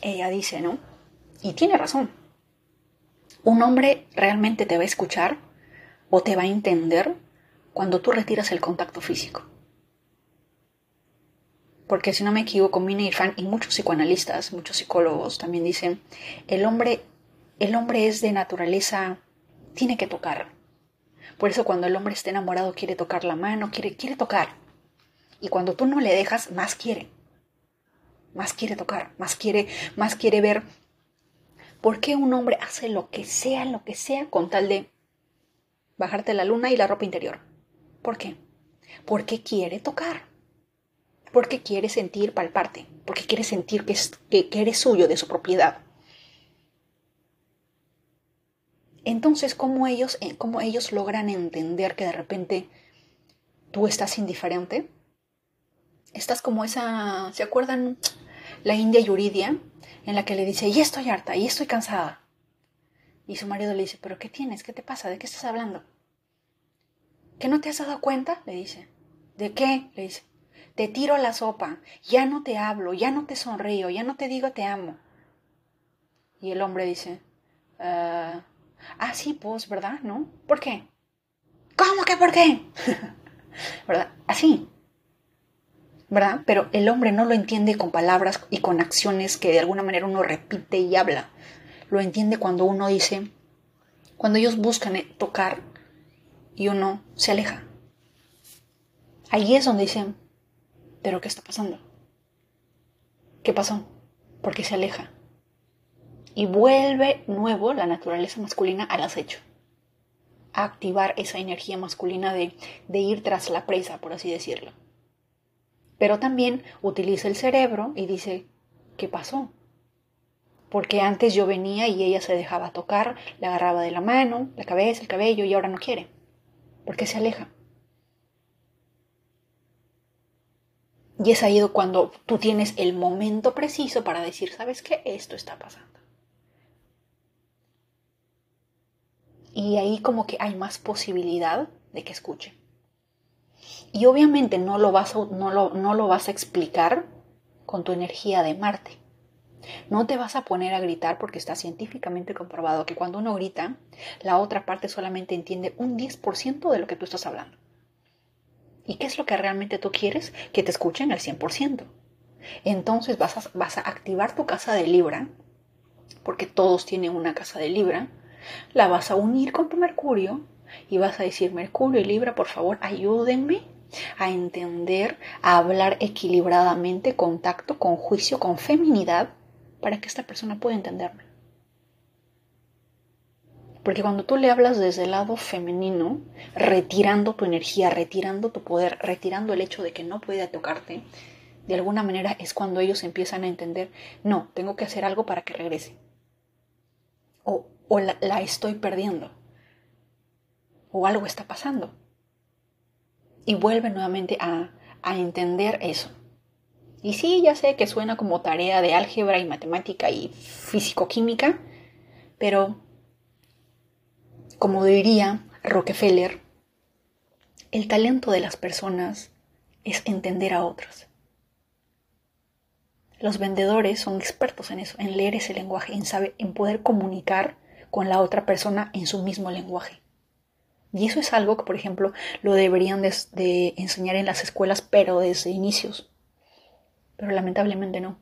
ella dice, ¿no? Y tiene razón. Un hombre realmente te va a escuchar o te va a entender cuando tú retiras el contacto físico. Porque si no me equivoco, Mina Irfan y muchos psicoanalistas, muchos psicólogos también dicen, el hombre, el hombre es de naturaleza, tiene que tocar. Por eso cuando el hombre está enamorado quiere tocar la mano, quiere, quiere tocar. Y cuando tú no le dejas, más quiere. Más quiere tocar, más quiere, más quiere ver por qué un hombre hace lo que sea, lo que sea, con tal de bajarte la luna y la ropa interior. ¿Por qué? Porque quiere tocar. Porque quiere sentir, palparte. Porque quiere sentir que, que, eres suyo, de su propiedad. Entonces, ¿cómo ellos, eh, ¿cómo ellos logran entender que de repente tú estás indiferente? Estás como esa, ¿se acuerdan la India Yuridia? En la que le dice, y estoy harta, y estoy cansada. Y su marido le dice, ¿pero qué tienes? ¿Qué te pasa? ¿De qué estás hablando? ¿Que no te has dado cuenta? Le dice. ¿De qué? Le dice. Te tiro la sopa, ya no te hablo, ya no te sonrío, ya no te digo te amo. Y el hombre dice, ah, ah, sí, pues, ¿verdad? ¿No? ¿Por qué? ¿Cómo que por qué? *laughs* ¿Verdad? Así. ¿Verdad? Pero el hombre no lo entiende con palabras y con acciones que de alguna manera uno repite y habla. Lo entiende cuando uno dice, cuando ellos buscan eh, tocar y uno se aleja. Ahí es donde dicen, pero ¿qué está pasando? ¿Qué pasó? Porque se aleja. Y vuelve nuevo la naturaleza masculina al acecho. A activar esa energía masculina de, de ir tras la presa, por así decirlo. Pero también utiliza el cerebro y dice, ¿qué pasó? Porque antes yo venía y ella se dejaba tocar, le agarraba de la mano, la cabeza, el cabello y ahora no quiere porque se aleja. Y es ahí cuando tú tienes el momento preciso para decir, ¿sabes qué? Esto está pasando. Y ahí como que hay más posibilidad de que escuche. Y obviamente no lo vas a, no lo, no lo vas a explicar con tu energía de Marte. No te vas a poner a gritar porque está científicamente comprobado que cuando uno grita, la otra parte solamente entiende un 10% de lo que tú estás hablando. ¿Y qué es lo que realmente tú quieres? Que te escuchen al 100%. Entonces vas a, vas a activar tu casa de Libra, porque todos tienen una casa de Libra, la vas a unir con tu Mercurio y vas a decir, Mercurio y Libra, por favor, ayúdenme a entender, a hablar equilibradamente, con tacto, con juicio, con feminidad, para que esta persona pueda entenderme. Porque cuando tú le hablas desde el lado femenino, retirando tu energía, retirando tu poder, retirando el hecho de que no puede tocarte, de alguna manera es cuando ellos empiezan a entender, no, tengo que hacer algo para que regrese. O, la, estoy perdiendo. O algo está pasando. Y vuelve nuevamente a, a entender eso. Y sí, ya sé que suena como tarea de álgebra y matemática y físico-química, pero como diría Rockefeller, el talento de las personas es entender a otros. Los vendedores son expertos en eso, en leer ese lenguaje, en, saber, en poder comunicar con la otra persona en su mismo lenguaje. Y eso es algo que, por ejemplo, lo deberían de enseñar en las escuelas, pero desde inicios pero lamentablemente no.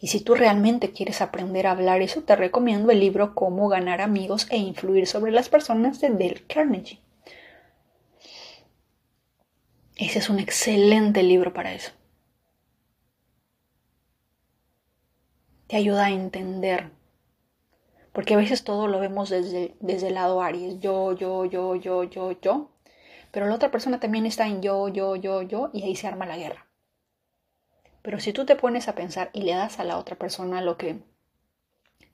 Y si tú realmente quieres aprender a hablar eso, te recomiendo el libro Cómo ganar amigos e influir sobre las personas de Dale Carnegie. Ese es un excelente libro para eso. Te ayuda a entender. Porque a veces todo lo vemos desde, desde el lado Aries. Yo, yo, yo, yo, yo, yo. Pero la otra persona también está en yo, yo, yo, yo. Y ahí se arma la guerra. Pero si tú te pones a pensar y le das a la otra persona lo que,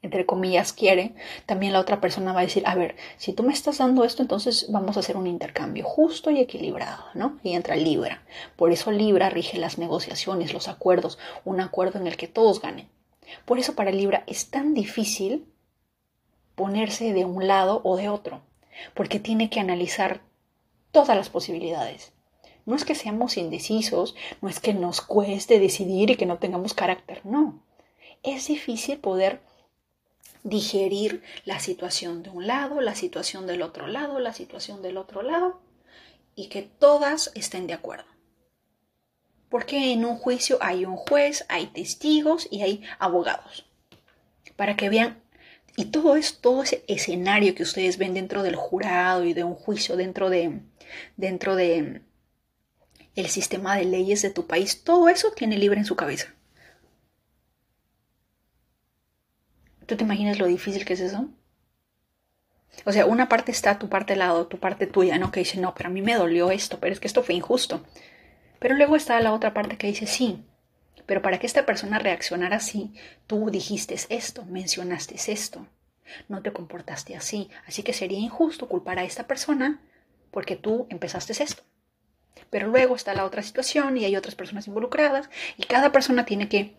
entre comillas, quiere, también la otra persona va a decir, a ver, si tú me estás dando esto, entonces vamos a hacer un intercambio justo y equilibrado, ¿no? Y entra Libra. Por eso Libra rige las negociaciones, los acuerdos, un acuerdo en el que todos ganen. Por eso para Libra es tan difícil ponerse de un lado o de otro. porque tiene que analizar todas las posibilidades. No es que seamos indecisos, no es que nos cueste decidir y que no tengamos carácter, no. Es difícil poder digerir la situación de un lado, la situación del otro lado, la situación del otro lado, y que todas estén de acuerdo. Porque en un juicio hay un juez, hay testigos y hay abogados. Para que vean, y todo, es, todo ese escenario que ustedes ven dentro del jurado y de un juicio, dentro de, dentro de el sistema de leyes de tu país, todo eso tiene libre en su cabeza. ¿Tú te imaginas lo difícil que es eso? O sea, una parte está tu parte lado, tu parte tuya, ¿no? Que dice, no, pero a mí me dolió esto, pero es que esto fue injusto. Pero luego está la otra parte que dice, sí, pero para que esta persona reaccionara así, tú dijiste esto, mencionaste esto, no te comportaste así, así que sería injusto culpar a esta persona porque tú empezaste esto. Pero luego está la otra situación y hay otras personas involucradas y cada persona tiene que,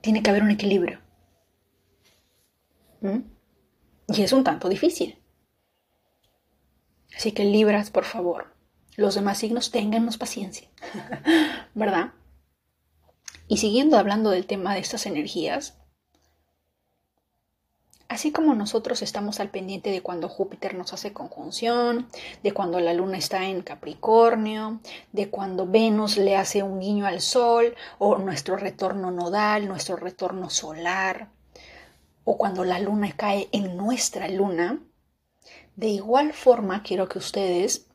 tiene que haber un equilibrio. ¿Mm? Y es un tanto difícil. Así que Libras, por favor, los demás signos téngannos paciencia, *laughs* ¿verdad? Y siguiendo hablando del tema de estas energías, así como nosotros estamos al pendiente de cuando Júpiter nos hace conjunción, de cuando la luna está en Capricornio, de cuando Venus le hace un guiño al Sol, o nuestro retorno nodal, nuestro retorno solar, o cuando la luna cae en nuestra luna, de igual forma quiero que ustedes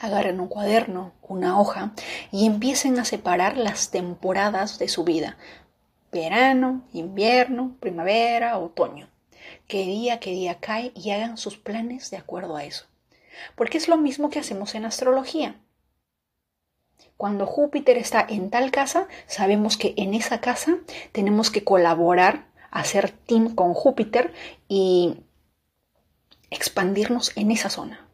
agarren un cuaderno, una hoja y empiecen a separar las temporadas de su vida. Verano, invierno, primavera, otoño. Qué día, qué día cae y hagan sus planes de acuerdo a eso. Porque es lo mismo que hacemos en astrología. Cuando Júpiter está en tal casa, sabemos que en esa casa tenemos que colaborar hacer team con Júpiter y expandirnos en esa zona,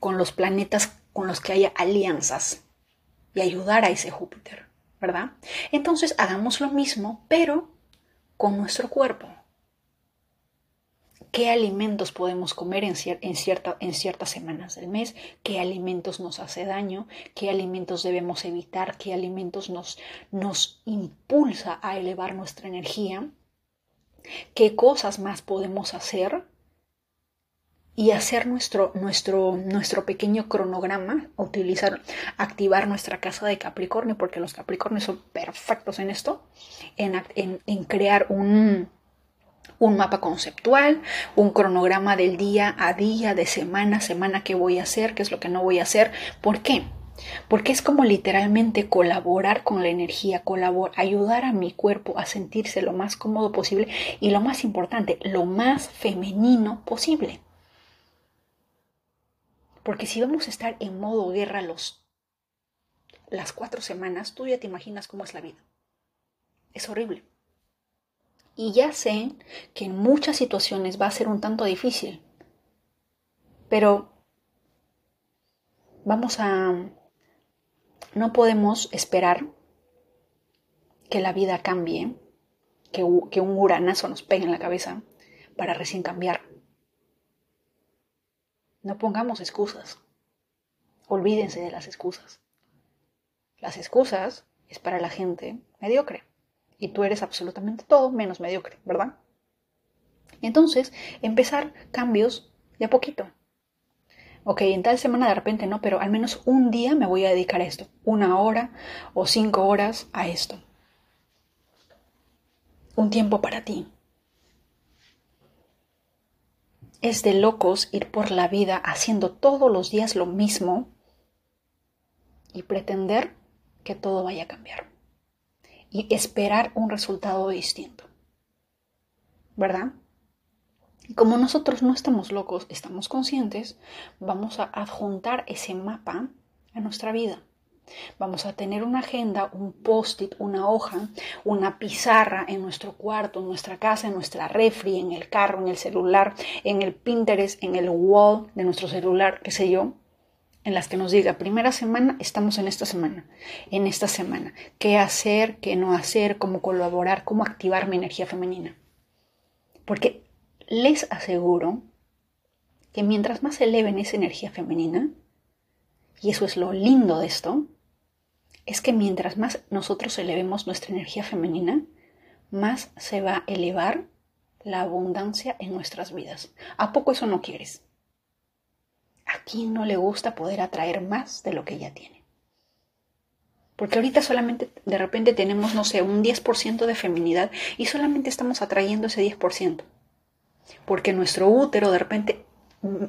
con los planetas con los que haya alianzas y ayudar a ese Júpiter, ¿verdad? Entonces hagamos lo mismo, pero con nuestro cuerpo. ¿Qué alimentos podemos comer en, en, cierta, en ciertas semanas del mes? ¿Qué alimentos nos hace daño? ¿Qué alimentos debemos evitar? ¿Qué alimentos nos, nos impulsa a elevar nuestra energía? qué cosas más podemos hacer y hacer nuestro, nuestro, nuestro pequeño cronograma, utilizar, activar nuestra casa de Capricornio, porque los Capricornios son perfectos en esto, en, en crear un, un mapa conceptual, un cronograma del día a día, de semana a semana, qué voy a hacer, qué es lo que no voy a hacer. ¿Por qué? porque es como literalmente colaborar con la energía, ayudar a mi cuerpo a sentirse lo más cómodo posible y lo más importante, lo más femenino posible. Porque si vamos a estar en modo guerra los, las cuatro semanas, tú ya te imaginas cómo es la vida. Es horrible. Y ya sé que en muchas situaciones va a ser un tanto difícil, pero vamos a no podemos esperar que la vida cambie, que, un uranazo nos pegue en la cabeza para recién cambiar. No pongamos excusas. Olvídense de las excusas. Las excusas es para la gente mediocre. Y tú eres absolutamente todo menos mediocre, ¿verdad? Entonces, empezar cambios de a poquito ok, en tal semana de repente no, pero al menos un día me voy a dedicar a esto, una hora o cinco horas a esto. Un tiempo para ti. Es de locos ir por la vida haciendo todos los días lo mismo y pretender que todo vaya a cambiar y esperar un resultado distinto. ¿Verdad? Y como nosotros no estamos locos, estamos conscientes, vamos a adjuntar ese mapa a nuestra vida. Vamos a tener una agenda, un post-it, una hoja, una pizarra en nuestro cuarto, en nuestra casa, en nuestra refri, en el carro, en el celular, en el Pinterest, en el wall de nuestro celular, qué sé yo, en las que nos diga, primera semana, estamos en esta semana, en esta semana, qué hacer, qué no hacer, cómo colaborar, cómo activar mi energía femenina. Porque les aseguro que mientras más eleven esa energía femenina, y eso es lo lindo de esto, es que mientras más nosotros elevemos nuestra energía femenina, más se va a elevar la abundancia en nuestras vidas. ¿A poco eso no quieres? ¿A quién no le gusta poder atraer más de lo que ya tiene? Porque ahorita solamente de repente tenemos, no sé, un 10% de feminidad y solamente estamos atrayendo ese 10%. Porque nuestro útero, de repente,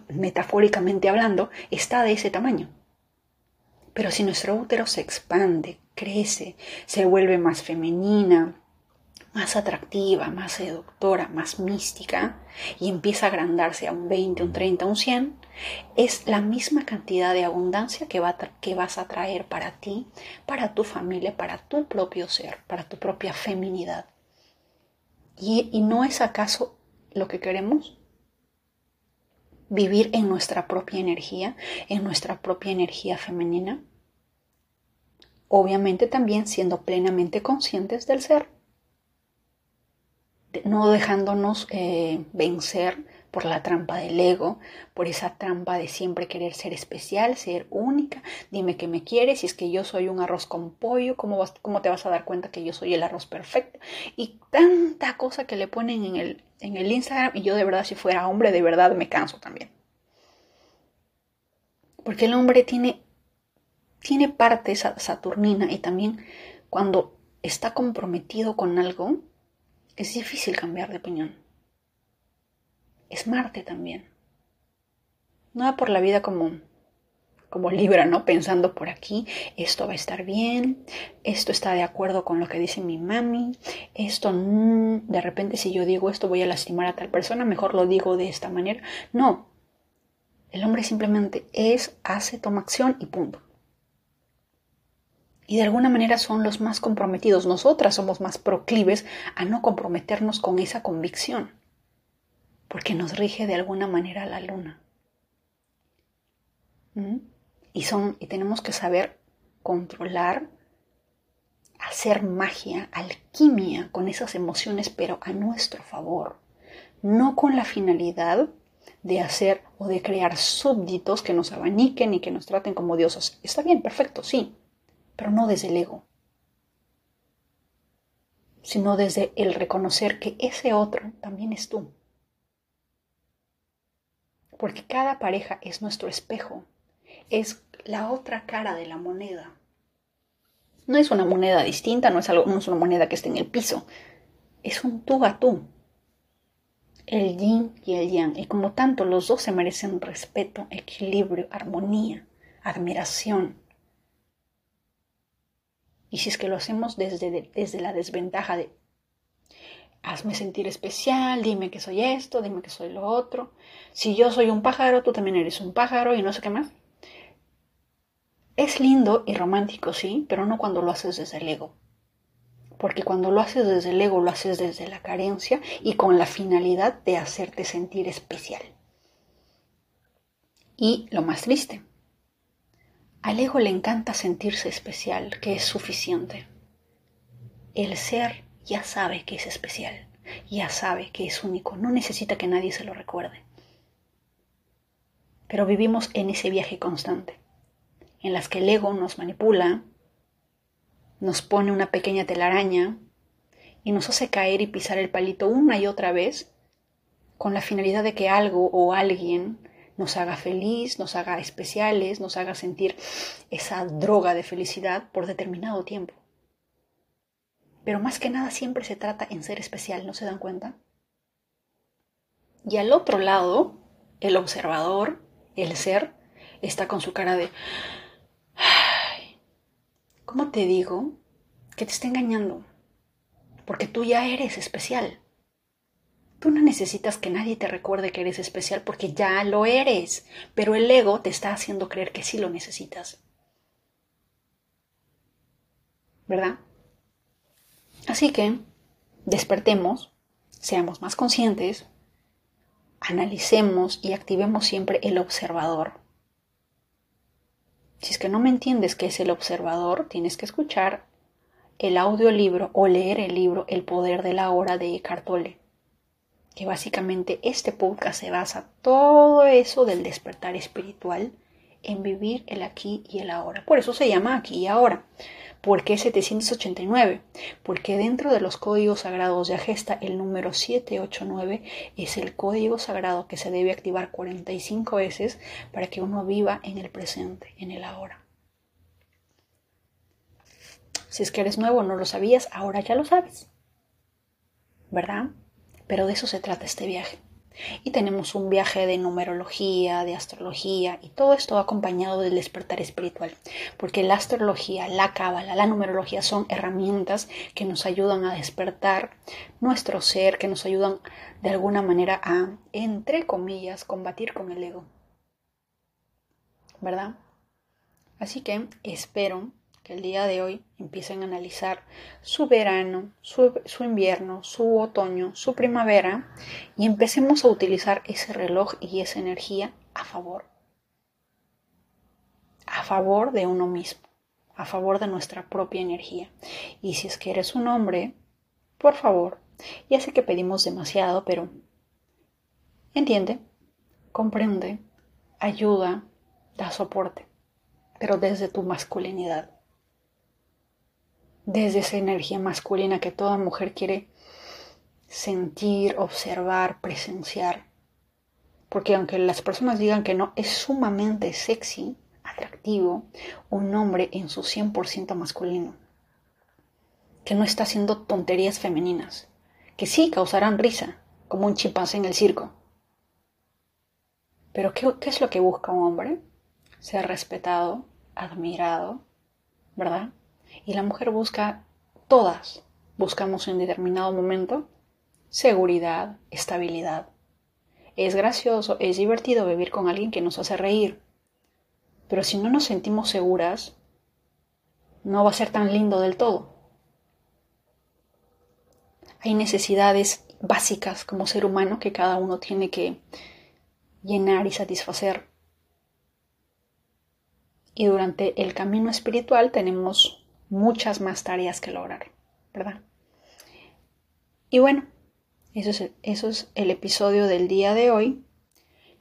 metafóricamente hablando, está de ese tamaño. Pero si nuestro útero se expande, crece, se vuelve más femenina, más atractiva, más seductora, más mística, y empieza a agrandarse a un 20, un 30, un 100, es la misma cantidad de abundancia que, va que vas a traer para ti, para tu familia, para tu propio ser, para tu propia feminidad. ¿Y, y no es acaso lo que queremos? Vivir en nuestra propia energía, en nuestra propia energía femenina. Obviamente también siendo plenamente conscientes del ser no dejándonos eh, vencer por la trampa del ego, por esa trampa de siempre querer ser especial, ser única. Dime que me quieres, si es que yo soy un arroz con pollo, ¿cómo, ¿cómo, te vas a dar cuenta que yo soy el arroz perfecto? Y tanta cosa que le ponen en el, en el Instagram y yo de verdad si fuera hombre, de verdad me canso también. Porque el hombre tiene, tiene parte saturnina y también cuando está comprometido con algo, es difícil cambiar de opinión. Es Marte también. No va por la vida como, como Libra, ¿no? Pensando por aquí, esto va a estar bien, esto está de acuerdo con lo que dice mi mami, esto, de repente si yo digo esto voy a lastimar a tal persona, mejor lo digo de esta manera. No, el hombre simplemente es, hace, toma acción y punto y de alguna manera son los más comprometidos. Nosotras somos más proclives a no comprometernos con esa convicción, porque nos rige de alguna manera la luna. ¿Mm? Y, son, y tenemos que saber controlar, hacer magia, alquimia con esas emociones, pero a nuestro favor, no con la finalidad de hacer o de crear súbditos que nos abaniquen y que nos traten como dioses. Está bien, perfecto, sí, pero no desde el ego, sino desde el reconocer que ese otro también es tú. Porque cada pareja es nuestro espejo, es la otra cara de la moneda. No es una moneda distinta, no es, algo, no es una moneda que esté en el piso, es un tú a tú. El yin y el yang, y como tanto los dos se merecen respeto, equilibrio, armonía, admiración, y si es que lo hacemos desde, desde la desventaja de, hazme sentir especial, dime que soy esto, dime que soy lo otro. Si yo soy un pájaro, tú también eres un pájaro y no sé qué más. Es lindo y romántico, sí, pero no cuando lo haces desde el ego. Porque cuando lo haces desde el ego, lo haces desde la carencia y con la finalidad de hacerte sentir especial. Y lo más triste, al ego le encanta sentirse especial, que es suficiente. El ser ya sabe que es especial, ya sabe que es único, no necesita que nadie se lo recuerde. Pero vivimos en ese viaje constante, en las que el ego nos manipula, nos pone una pequeña telaraña y nos hace caer y pisar el palito una y otra vez con la finalidad de que algo o alguien nos haga feliz, nos haga especiales, nos haga sentir esa droga de felicidad por determinado tiempo. Pero más que nada siempre se trata en ser especial, ¿no se dan cuenta? Y al otro lado, el observador, el ser, está con su cara de... ¿Cómo te digo? Que te está engañando. Porque tú ya eres especial. Tú no necesitas que nadie te recuerde que eres especial porque ya lo eres, pero el ego te está haciendo creer que sí lo necesitas. ¿Verdad? Así que despertemos, seamos más conscientes, analicemos y activemos siempre el observador. Si es que no me entiendes qué es el observador, tienes que escuchar el audiolibro o leer el libro El poder de la hora de Eckhart Tolle que básicamente este podcast se basa todo eso del despertar espiritual en vivir el aquí y el ahora. Por eso se llama aquí y ahora. ¿Por qué 789? Porque dentro de los códigos sagrados de Agesta el número 789 es el código sagrado que se debe activar 45 veces para que uno viva en el presente, en el ahora. Si es que eres nuevo, no lo sabías, ahora ya lo sabes. ¿Verdad? Pero de eso se trata este viaje. Y tenemos un viaje de numerología, de astrología, y todo esto acompañado del despertar espiritual, porque la astrología, la cábala, la numerología son herramientas que nos ayudan a despertar nuestro ser, que nos ayudan de alguna manera a, entre comillas, combatir con el ego. ¿Verdad? Así que espero el día de hoy empiecen a analizar su verano, su, invierno, su otoño, su primavera y empecemos a utilizar ese reloj y esa energía a favor. A favor de uno mismo, a favor de nuestra propia energía. Y si es que eres un hombre, por favor, ya sé que pedimos demasiado, pero entiende, comprende, ayuda, da soporte, pero desde tu masculinidad desde esa energía masculina que toda mujer quiere sentir, observar, presenciar. Porque aunque las personas digan que no, es sumamente sexy, atractivo, un hombre en su 100% masculino. Que no está haciendo tonterías femeninas. Que sí causarán risa, como un chimpancé en el circo. Pero ¿qué, ¿qué, es lo que busca un hombre? Ser respetado, admirado, ¿verdad? Y la mujer busca, todas buscamos en determinado momento, seguridad, estabilidad. Es gracioso, es divertido vivir con alguien que nos hace reír. Pero si no nos sentimos seguras, no va a ser tan lindo del todo. Hay necesidades básicas como ser humano que cada uno tiene que llenar y satisfacer. Y durante el camino espiritual tenemos muchas más tareas que lograr, ¿verdad? Y bueno, eso es, eso es el episodio del día de hoy.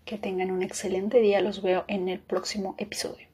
Que tengan un excelente día, los veo en el próximo episodio.